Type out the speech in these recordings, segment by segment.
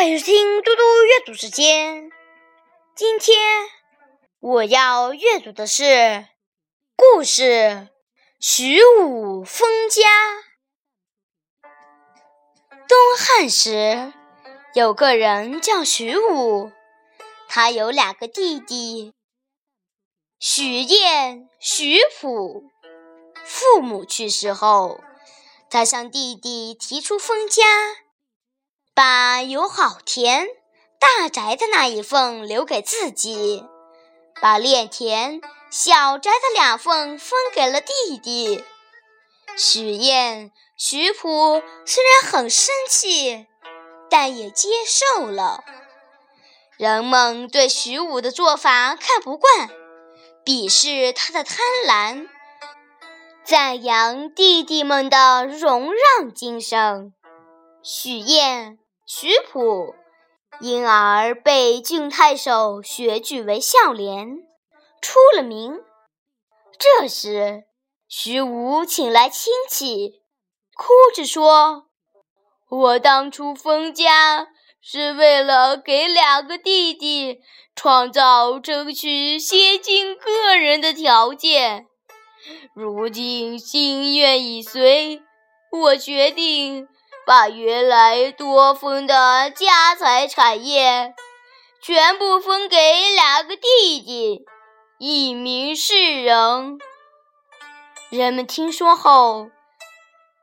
欢迎收听嘟嘟阅读时间。今天我要阅读的是故事《徐武封家》。东汉时，有个人叫徐武，他有两个弟弟，许彦、许普。父母去世后，他向弟弟提出封家。把有好田、大宅的那一份留给自己，把炼田、小宅的两份分给了弟弟。许燕、徐普虽然很生气，但也接受了。人们对徐武的做法看不惯，鄙视他的贪婪，赞扬弟弟们的容让精神。许燕。徐普因而被郡太守选举为孝廉，出了名。这时，徐武请来亲戚，哭着说：“我当初封家是为了给两个弟弟创造争取先进个人的条件，如今心愿已遂，我决定。”把原来多分的家财产业全部分给两个弟弟，以明示人。人们听说后，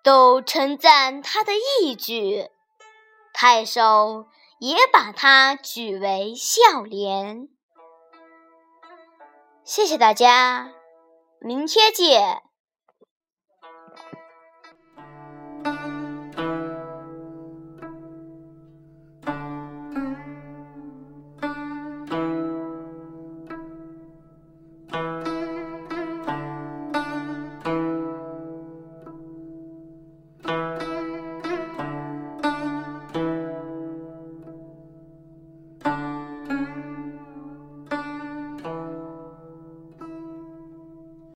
都称赞他的义举。太守也把他举为孝廉。谢谢大家，明天见。